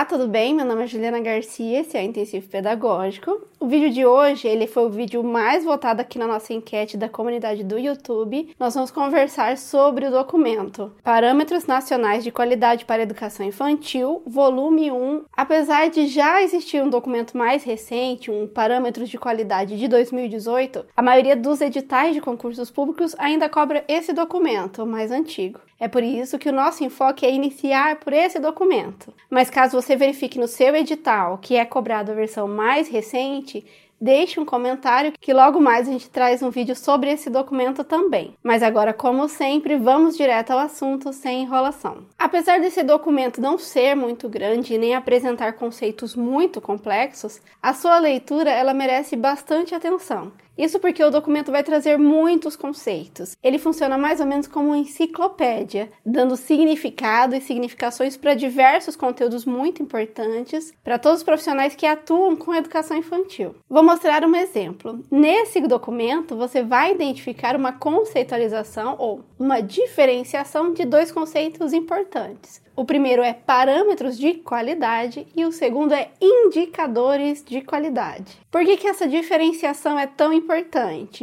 Olá, tudo bem? Meu nome é Juliana Garcia, esse é o Intensivo Pedagógico. O vídeo de hoje, ele foi o vídeo mais votado aqui na nossa enquete da comunidade do YouTube. Nós vamos conversar sobre o documento Parâmetros Nacionais de Qualidade para a Educação Infantil, volume 1. Apesar de já existir um documento mais recente, um Parâmetros de Qualidade de 2018, a maioria dos editais de concursos públicos ainda cobra esse documento mais antigo. É por isso que o nosso enfoque é iniciar por esse documento. Mas caso você verifique no seu edital que é cobrado a versão mais recente, deixe um comentário que logo mais a gente traz um vídeo sobre esse documento também. Mas agora, como sempre, vamos direto ao assunto sem enrolação. Apesar desse documento não ser muito grande nem apresentar conceitos muito complexos, a sua leitura ela merece bastante atenção. Isso porque o documento vai trazer muitos conceitos. Ele funciona mais ou menos como uma enciclopédia, dando significado e significações para diversos conteúdos muito importantes para todos os profissionais que atuam com educação infantil. Vou mostrar um exemplo. Nesse documento, você vai identificar uma conceitualização ou uma diferenciação de dois conceitos importantes. O primeiro é parâmetros de qualidade e o segundo é indicadores de qualidade. Por que, que essa diferenciação é tão importante?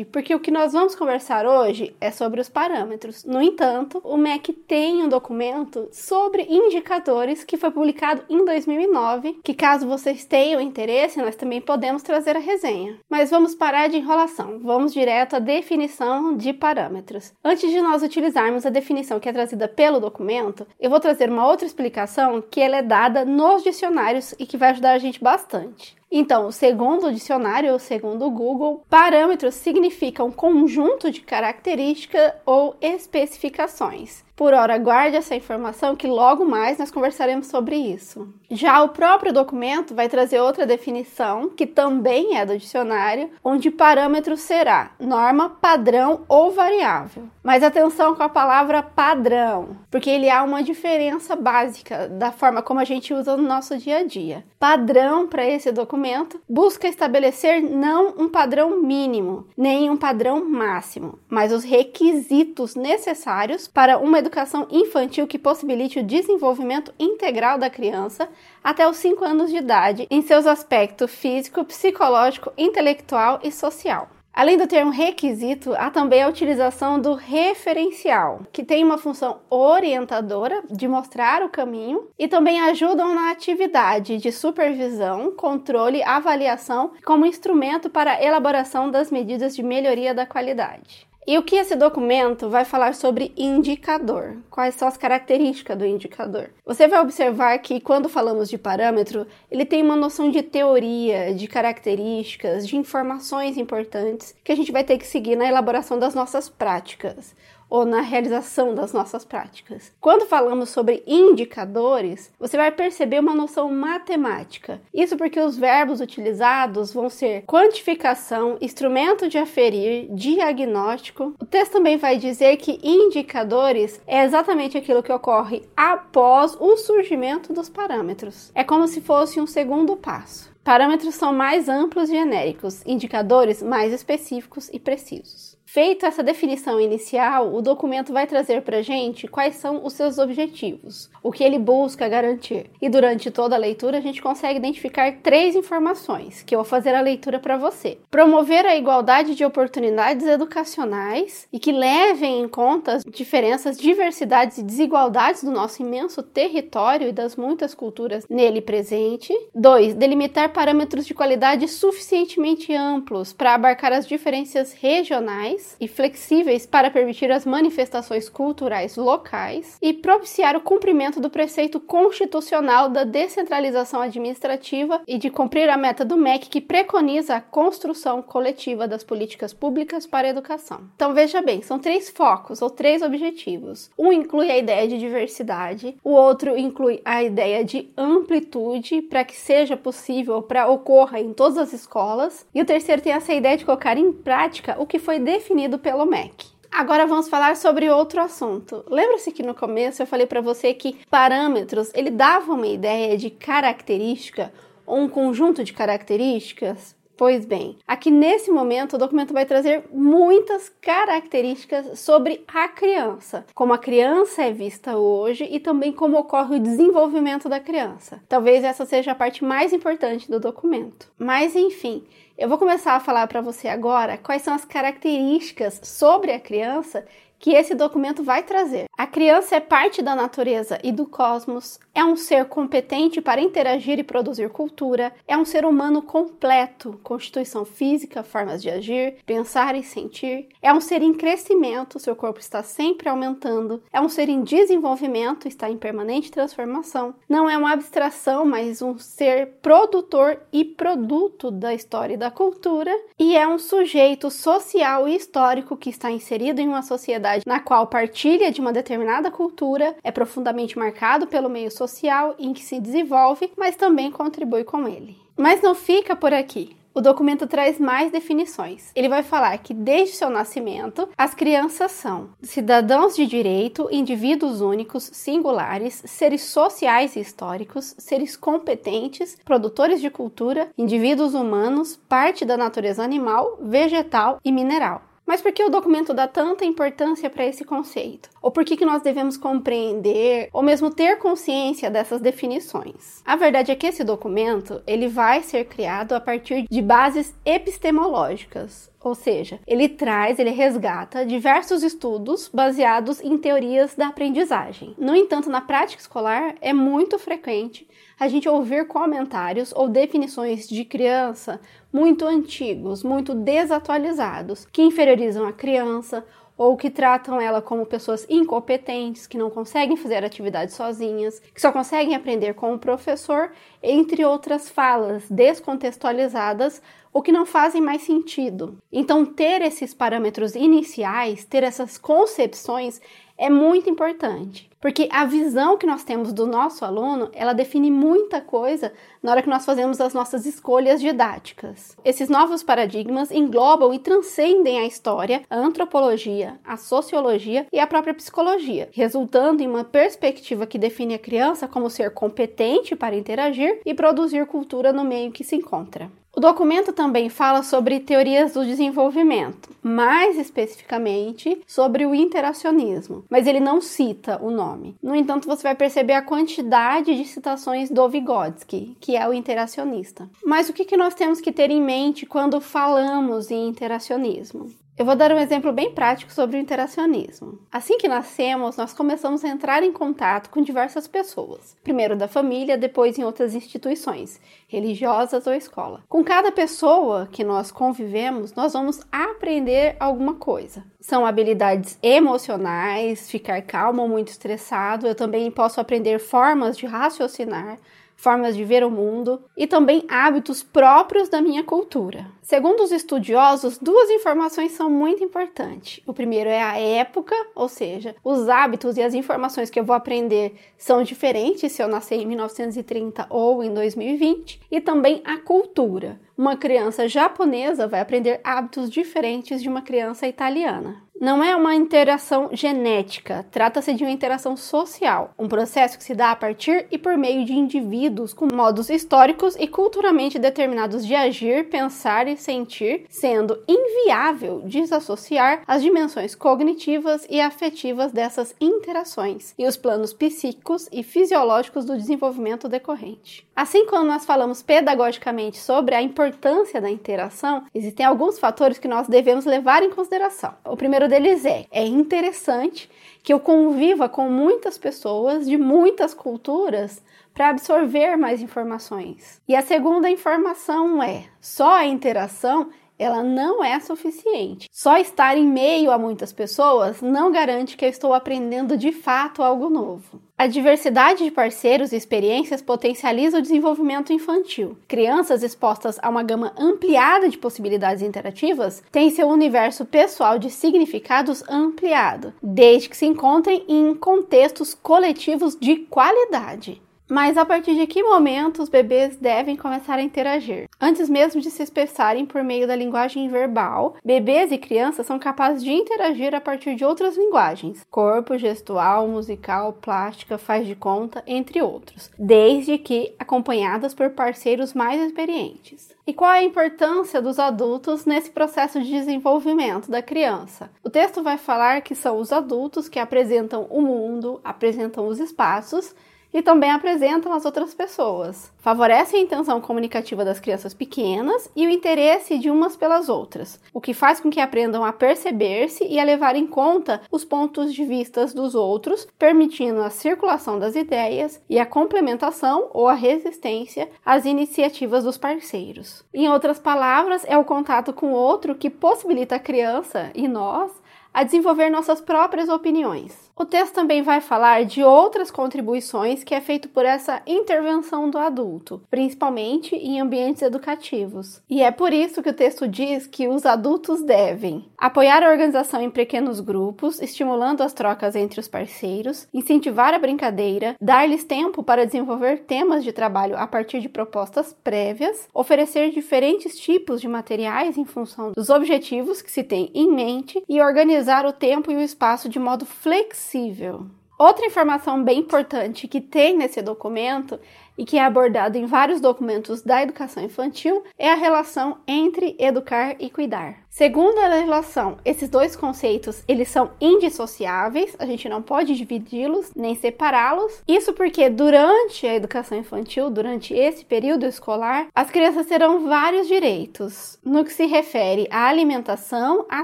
Porque o que nós vamos conversar hoje é sobre os parâmetros. No entanto, o MEC tem um documento sobre indicadores que foi publicado em 2009, que caso vocês tenham interesse, nós também podemos trazer a resenha. Mas vamos parar de enrolação, vamos direto à definição de parâmetros. Antes de nós utilizarmos a definição que é trazida pelo documento, eu vou trazer uma outra explicação que ela é dada nos dicionários e que vai ajudar a gente bastante. Então, segundo o dicionário ou segundo o Google, parâmetros significam um conjunto de características ou especificações. Por hora, guarde essa informação que logo mais nós conversaremos sobre isso. Já o próprio documento vai trazer outra definição, que também é do dicionário, onde parâmetro será norma, padrão ou variável. Mas atenção com a palavra padrão, porque ele há uma diferença básica da forma como a gente usa no nosso dia a dia. Padrão para esse documento busca estabelecer não um padrão mínimo, nem um padrão máximo, mas os requisitos necessários para uma educação infantil que possibilite o desenvolvimento integral da criança até os 5 anos de idade em seus aspectos físico, psicológico, intelectual e social. Além do termo requisito, há também a utilização do referencial, que tem uma função orientadora de mostrar o caminho e também ajudam na atividade de supervisão, controle, avaliação como instrumento para a elaboração das medidas de melhoria da qualidade. E o que esse documento vai falar sobre indicador? Quais são as características do indicador? Você vai observar que quando falamos de parâmetro, ele tem uma noção de teoria, de características, de informações importantes que a gente vai ter que seguir na elaboração das nossas práticas ou na realização das nossas práticas. Quando falamos sobre indicadores, você vai perceber uma noção matemática. Isso porque os verbos utilizados vão ser quantificação, instrumento de aferir, diagnóstico. O texto também vai dizer que indicadores é exatamente aquilo que ocorre após o surgimento dos parâmetros. É como se fosse um segundo passo. Parâmetros são mais amplos e genéricos, indicadores mais específicos e precisos. Feita essa definição inicial, o documento vai trazer para a gente quais são os seus objetivos, o que ele busca garantir. E durante toda a leitura, a gente consegue identificar três informações que eu vou fazer a leitura para você: promover a igualdade de oportunidades educacionais e que levem em conta as diferenças, diversidades e desigualdades do nosso imenso território e das muitas culturas nele presente. 2. Delimitar parâmetros de qualidade suficientemente amplos para abarcar as diferenças regionais e flexíveis para permitir as manifestações culturais locais e propiciar o cumprimento do preceito constitucional da descentralização administrativa e de cumprir a meta do MEC que preconiza a construção coletiva das políticas públicas para a educação. Então veja bem, são três focos ou três objetivos. Um inclui a ideia de diversidade, o outro inclui a ideia de amplitude para que seja possível para ocorra em todas as escolas, e o terceiro tem essa ideia de colocar em prática o que foi definido definido pelo MEC. Agora vamos falar sobre outro assunto. Lembra-se que no começo eu falei para você que parâmetros ele dava uma ideia de característica ou um conjunto de características Pois bem, aqui nesse momento o documento vai trazer muitas características sobre a criança, como a criança é vista hoje e também como ocorre o desenvolvimento da criança. Talvez essa seja a parte mais importante do documento. Mas enfim, eu vou começar a falar para você agora quais são as características sobre a criança que esse documento vai trazer. A criança é parte da natureza e do cosmos, é um ser competente para interagir e produzir cultura, é um ser humano completo, constituição física, formas de agir, pensar e sentir, é um ser em crescimento, seu corpo está sempre aumentando, é um ser em desenvolvimento, está em permanente transformação, não é uma abstração, mas um ser produtor e produto da história e da cultura, e é um sujeito social e histórico que está inserido em uma sociedade sociedade na qual partilha de uma determinada cultura, é profundamente marcado pelo meio social em que se desenvolve, mas também contribui com ele. Mas não fica por aqui. O documento traz mais definições. Ele vai falar que desde seu nascimento, as crianças são cidadãos de direito, indivíduos únicos, singulares, seres sociais e históricos, seres competentes, produtores de cultura, indivíduos humanos, parte da natureza animal, vegetal e mineral. Mas por que o documento dá tanta importância para esse conceito? Ou por que, que nós devemos compreender ou mesmo ter consciência dessas definições? A verdade é que esse documento ele vai ser criado a partir de bases epistemológicas, ou seja, ele traz, ele resgata diversos estudos baseados em teorias da aprendizagem. No entanto, na prática escolar é muito frequente a gente ouvir comentários ou definições de criança muito antigos, muito desatualizados, que inferiorizam a criança ou que tratam ela como pessoas incompetentes, que não conseguem fazer atividades sozinhas, que só conseguem aprender com o professor, entre outras falas descontextualizadas ou que não fazem mais sentido. Então, ter esses parâmetros iniciais, ter essas concepções é muito importante, porque a visão que nós temos do nosso aluno, ela define muita coisa na hora que nós fazemos as nossas escolhas didáticas. Esses novos paradigmas englobam e transcendem a história, a antropologia, a sociologia e a própria psicologia, resultando em uma perspectiva que define a criança como ser competente para interagir e produzir cultura no meio que se encontra. O documento também fala sobre teorias do desenvolvimento, mais especificamente sobre o interacionismo, mas ele não cita o nome. No entanto, você vai perceber a quantidade de citações do Vygotsky, que é o interacionista. Mas o que nós temos que ter em mente quando falamos em interacionismo? Eu vou dar um exemplo bem prático sobre o interacionismo. Assim que nascemos, nós começamos a entrar em contato com diversas pessoas, primeiro da família, depois em outras instituições, religiosas ou escola. Com cada pessoa que nós convivemos, nós vamos aprender alguma coisa. São habilidades emocionais, ficar calmo ou muito estressado. Eu também posso aprender formas de raciocinar, formas de ver o mundo e também hábitos próprios da minha cultura. Segundo os estudiosos, duas informações são muito importantes. O primeiro é a época, ou seja, os hábitos e as informações que eu vou aprender são diferentes se eu nascer em 1930 ou em 2020, e também a cultura. Uma criança japonesa vai aprender hábitos diferentes de uma criança italiana. Não é uma interação genética, trata-se de uma interação social, um processo que se dá a partir e por meio de indivíduos com modos históricos e culturalmente determinados de agir, pensar e sentir, sendo inviável desassociar as dimensões cognitivas e afetivas dessas interações e os planos psíquicos e fisiológicos do desenvolvimento decorrente. Assim como nós falamos pedagogicamente sobre a importância da interação, existem alguns fatores que nós devemos levar em consideração. O primeiro deles é: é interessante que eu conviva com muitas pessoas de muitas culturas para absorver mais informações. E a segunda informação é: só a interação ela não é suficiente. Só estar em meio a muitas pessoas não garante que eu estou aprendendo de fato algo novo. A diversidade de parceiros e experiências potencializa o desenvolvimento infantil. Crianças expostas a uma gama ampliada de possibilidades interativas têm seu universo pessoal de significados ampliado, desde que se encontrem em contextos coletivos de qualidade. Mas a partir de que momento os bebês devem começar a interagir? Antes mesmo de se expressarem por meio da linguagem verbal, bebês e crianças são capazes de interagir a partir de outras linguagens: corpo, gestual, musical, plástica, faz de conta, entre outros, desde que acompanhadas por parceiros mais experientes. E qual é a importância dos adultos nesse processo de desenvolvimento da criança? O texto vai falar que são os adultos que apresentam o mundo, apresentam os espaços e também apresentam as outras pessoas. Favorece a intenção comunicativa das crianças pequenas e o interesse de umas pelas outras, o que faz com que aprendam a perceber-se e a levar em conta os pontos de vista dos outros, permitindo a circulação das ideias e a complementação ou a resistência às iniciativas dos parceiros. Em outras palavras, é o contato com o outro que possibilita a criança e nós a desenvolver nossas próprias opiniões. O texto também vai falar de outras contribuições que é feito por essa intervenção do adulto, principalmente em ambientes educativos. E é por isso que o texto diz que os adultos devem apoiar a organização em pequenos grupos, estimulando as trocas entre os parceiros, incentivar a brincadeira, dar-lhes tempo para desenvolver temas de trabalho a partir de propostas prévias, oferecer diferentes tipos de materiais em função dos objetivos que se tem em mente e organizar o tempo e o espaço de modo flexível. Outra informação bem importante que tem nesse documento e que é abordado em vários documentos da educação infantil é a relação entre educar e cuidar. Segundo a legislação, esses dois conceitos, eles são indissociáveis, a gente não pode dividi-los nem separá-los. Isso porque durante a educação infantil, durante esse período escolar, as crianças terão vários direitos no que se refere à alimentação, à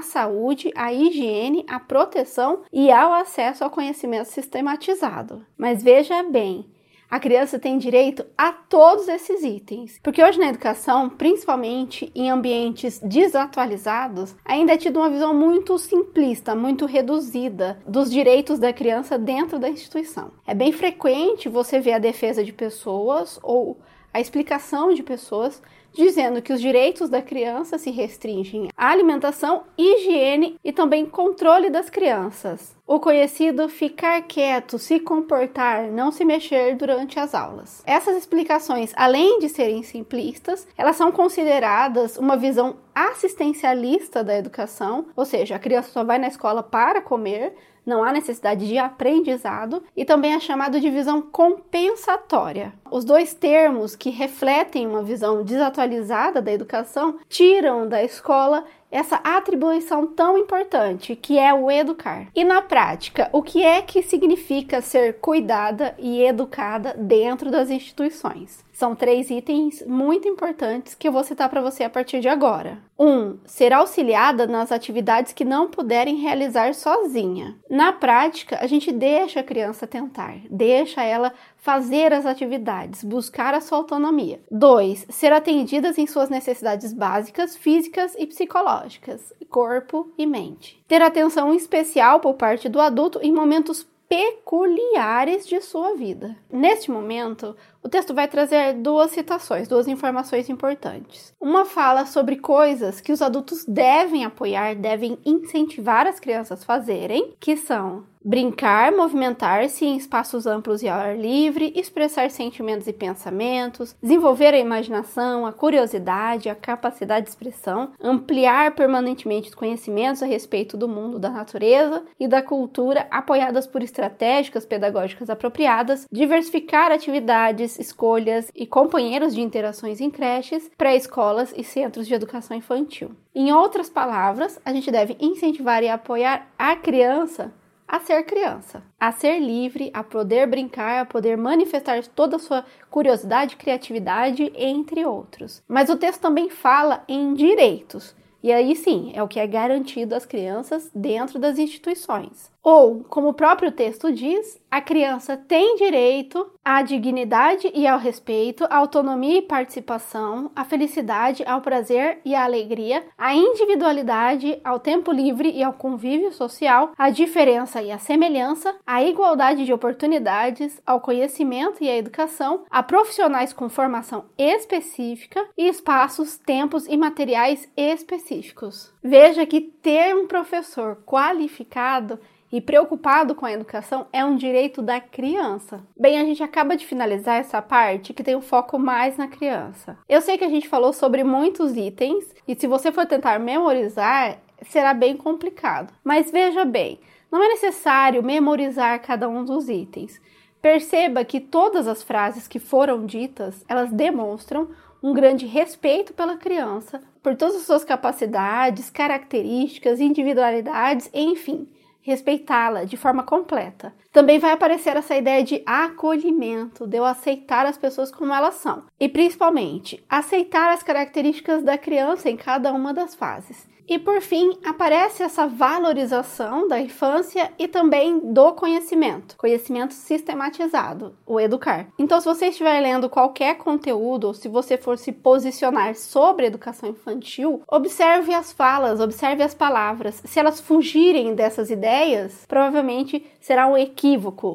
saúde, à higiene, à proteção e ao acesso ao conhecimento sistematizado. Mas veja bem, a criança tem direito a todos esses itens. Porque hoje na educação, principalmente em ambientes desatualizados, ainda é tido uma visão muito simplista, muito reduzida dos direitos da criança dentro da instituição. É bem frequente você ver a defesa de pessoas ou a explicação de pessoas dizendo que os direitos da criança se restringem à alimentação, higiene e também controle das crianças. O conhecido ficar quieto, se comportar, não se mexer durante as aulas. Essas explicações, além de serem simplistas, elas são consideradas uma visão assistencialista da educação, ou seja, a criança só vai na escola para comer, não há necessidade de aprendizado e também é chamado de visão compensatória. Os dois termos que refletem uma visão desatualizada da educação tiram da escola essa atribuição tão importante que é o educar. E na prática, o que é que significa ser cuidada e educada dentro das instituições? São três itens muito importantes que eu vou citar para você a partir de agora. 1. Um, ser auxiliada nas atividades que não puderem realizar sozinha. Na prática, a gente deixa a criança tentar, deixa ela fazer as atividades, buscar a sua autonomia. 2. Ser atendidas em suas necessidades básicas, físicas e psicológicas, corpo e mente. Ter atenção especial por parte do adulto em momentos peculiares de sua vida. Neste momento, o texto vai trazer duas citações, duas informações importantes. Uma fala sobre coisas que os adultos devem apoiar, devem incentivar as crianças a fazerem, que são Brincar, movimentar-se em espaços amplos e ao ar livre, expressar sentimentos e pensamentos, desenvolver a imaginação, a curiosidade, a capacidade de expressão, ampliar permanentemente os conhecimentos a respeito do mundo da natureza e da cultura, apoiadas por estratégicas pedagógicas apropriadas, diversificar atividades, escolhas e companheiros de interações em creches, pré-escolas e centros de educação infantil. Em outras palavras, a gente deve incentivar e apoiar a criança a ser criança, a ser livre, a poder brincar, a poder manifestar toda a sua curiosidade, criatividade, entre outros. Mas o texto também fala em direitos. E aí sim, é o que é garantido às crianças dentro das instituições. Ou, como o próprio texto diz, a criança tem direito à dignidade e ao respeito, à autonomia e participação, à felicidade, ao prazer e à alegria, à individualidade, ao tempo livre e ao convívio social, à diferença e à semelhança, à igualdade de oportunidades, ao conhecimento e à educação, a profissionais com formação específica e espaços, tempos e materiais específicos. Veja que ter um professor qualificado e preocupado com a educação é um direito da criança. Bem, a gente acaba de finalizar essa parte que tem o um foco mais na criança. Eu sei que a gente falou sobre muitos itens e se você for tentar memorizar, será bem complicado. Mas veja bem, não é necessário memorizar cada um dos itens. Perceba que todas as frases que foram ditas, elas demonstram um grande respeito pela criança, por todas as suas capacidades, características, individualidades, enfim, respeitá-la de forma completa. Também vai aparecer essa ideia de acolhimento, de eu aceitar as pessoas como elas são, e principalmente aceitar as características da criança em cada uma das fases. E por fim, aparece essa valorização da infância e também do conhecimento, conhecimento sistematizado, o educar. Então, se você estiver lendo qualquer conteúdo ou se você for se posicionar sobre educação infantil, observe as falas, observe as palavras. Se elas fugirem dessas ideias, provavelmente será um equívoco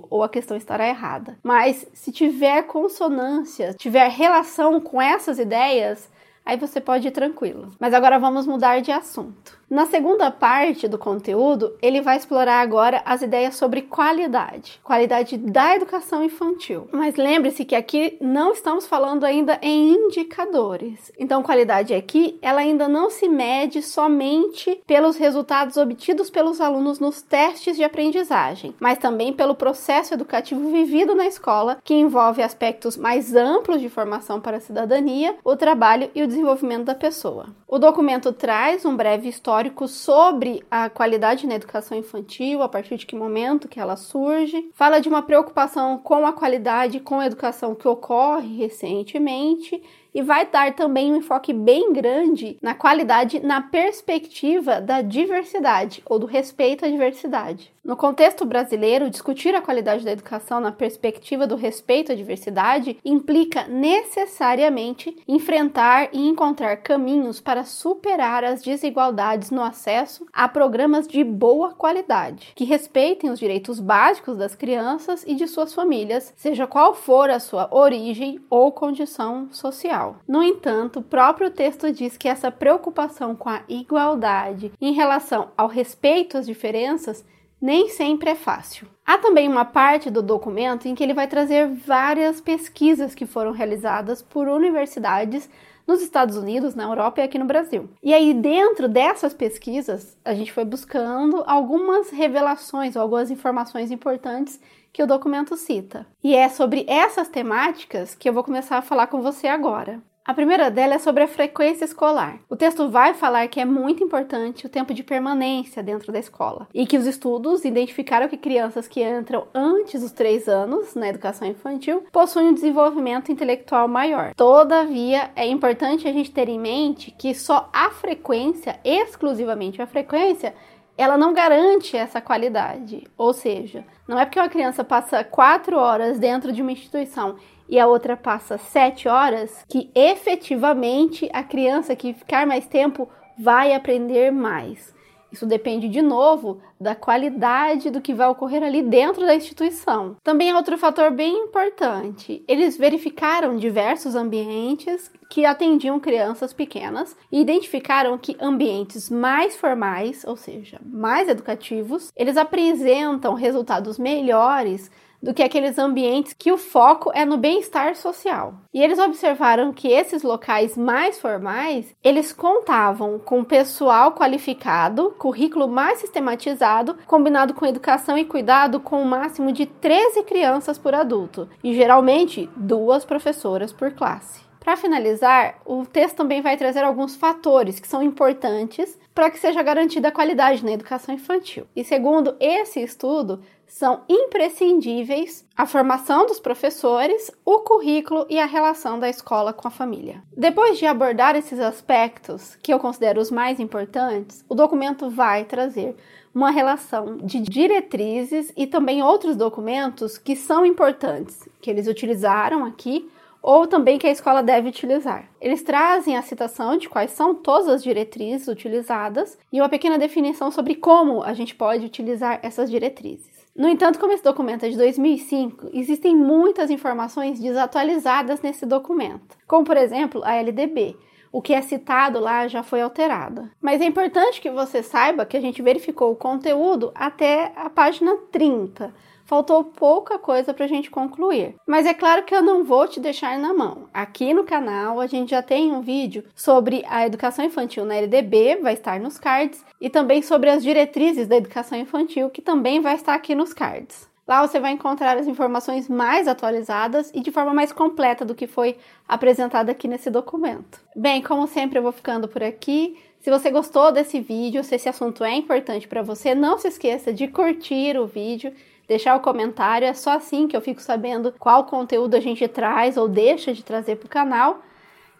ou a questão estará errada. Mas se tiver consonância, tiver relação com essas ideias, aí você pode ir tranquilo. Mas agora vamos mudar de assunto. Na segunda parte do conteúdo, ele vai explorar agora as ideias sobre qualidade, qualidade da educação infantil. Mas lembre-se que aqui não estamos falando ainda em indicadores. Então, qualidade aqui, ela ainda não se mede somente pelos resultados obtidos pelos alunos nos testes de aprendizagem, mas também pelo processo educativo vivido na escola, que envolve aspectos mais amplos de formação para a cidadania, o trabalho e o desenvolvimento da pessoa. O documento traz um breve histórico histórico sobre a qualidade na educação infantil, a partir de que momento que ela surge. Fala de uma preocupação com a qualidade, com a educação que ocorre recentemente e vai dar também um enfoque bem grande na qualidade na perspectiva da diversidade ou do respeito à diversidade. No contexto brasileiro, discutir a qualidade da educação na perspectiva do respeito à diversidade implica necessariamente enfrentar e encontrar caminhos para superar as desigualdades no acesso a programas de boa qualidade, que respeitem os direitos básicos das crianças e de suas famílias, seja qual for a sua origem ou condição social. No entanto, o próprio texto diz que essa preocupação com a igualdade em relação ao respeito às diferenças nem sempre é fácil. Há também uma parte do documento em que ele vai trazer várias pesquisas que foram realizadas por universidades nos Estados Unidos, na Europa e aqui no Brasil. E aí, dentro dessas pesquisas, a gente foi buscando algumas revelações ou algumas informações importantes que o documento cita. E é sobre essas temáticas que eu vou começar a falar com você agora. A primeira dela é sobre a frequência escolar. O texto vai falar que é muito importante o tempo de permanência dentro da escola e que os estudos identificaram que crianças que entram antes dos três anos na educação infantil possuem um desenvolvimento intelectual maior. Todavia, é importante a gente ter em mente que só a frequência, exclusivamente a frequência, ela não garante essa qualidade. Ou seja, não é porque uma criança passa quatro horas dentro de uma instituição e a outra passa sete horas, que efetivamente a criança que ficar mais tempo vai aprender mais. Isso depende de novo da qualidade do que vai ocorrer ali dentro da instituição. Também é outro fator bem importante. Eles verificaram diversos ambientes que atendiam crianças pequenas e identificaram que ambientes mais formais, ou seja, mais educativos, eles apresentam resultados melhores do que aqueles ambientes que o foco é no bem-estar social. E eles observaram que esses locais mais formais, eles contavam com pessoal qualificado, currículo mais sistematizado, combinado com educação e cuidado com o um máximo de 13 crianças por adulto, e geralmente duas professoras por classe. Para finalizar, o texto também vai trazer alguns fatores que são importantes para que seja garantida a qualidade na educação infantil. E segundo esse estudo, são imprescindíveis a formação dos professores, o currículo e a relação da escola com a família. Depois de abordar esses aspectos, que eu considero os mais importantes, o documento vai trazer uma relação de diretrizes e também outros documentos que são importantes, que eles utilizaram aqui ou também que a escola deve utilizar. Eles trazem a citação de quais são todas as diretrizes utilizadas e uma pequena definição sobre como a gente pode utilizar essas diretrizes. No entanto, como esse documento é de 2005, existem muitas informações desatualizadas nesse documento, como por exemplo a LDB, o que é citado lá já foi alterado. Mas é importante que você saiba que a gente verificou o conteúdo até a página 30 faltou pouca coisa para a gente concluir. Mas é claro que eu não vou te deixar na mão. Aqui no canal a gente já tem um vídeo sobre a educação infantil na LDB, vai estar nos cards, e também sobre as diretrizes da educação infantil, que também vai estar aqui nos cards. Lá você vai encontrar as informações mais atualizadas e de forma mais completa do que foi apresentado aqui nesse documento. Bem, como sempre, eu vou ficando por aqui. Se você gostou desse vídeo, se esse assunto é importante para você, não se esqueça de curtir o vídeo deixar o comentário. É só assim que eu fico sabendo qual conteúdo a gente traz ou deixa de trazer para o canal.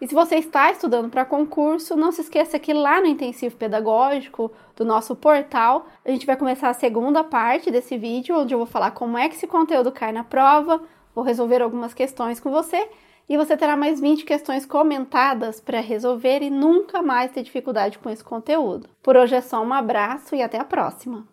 E se você está estudando para concurso, não se esqueça que lá no intensivo pedagógico do nosso portal, a gente vai começar a segunda parte desse vídeo, onde eu vou falar como é que esse conteúdo cai na prova, vou resolver algumas questões com você e você terá mais 20 questões comentadas para resolver e nunca mais ter dificuldade com esse conteúdo. Por hoje é só um abraço e até a próxima!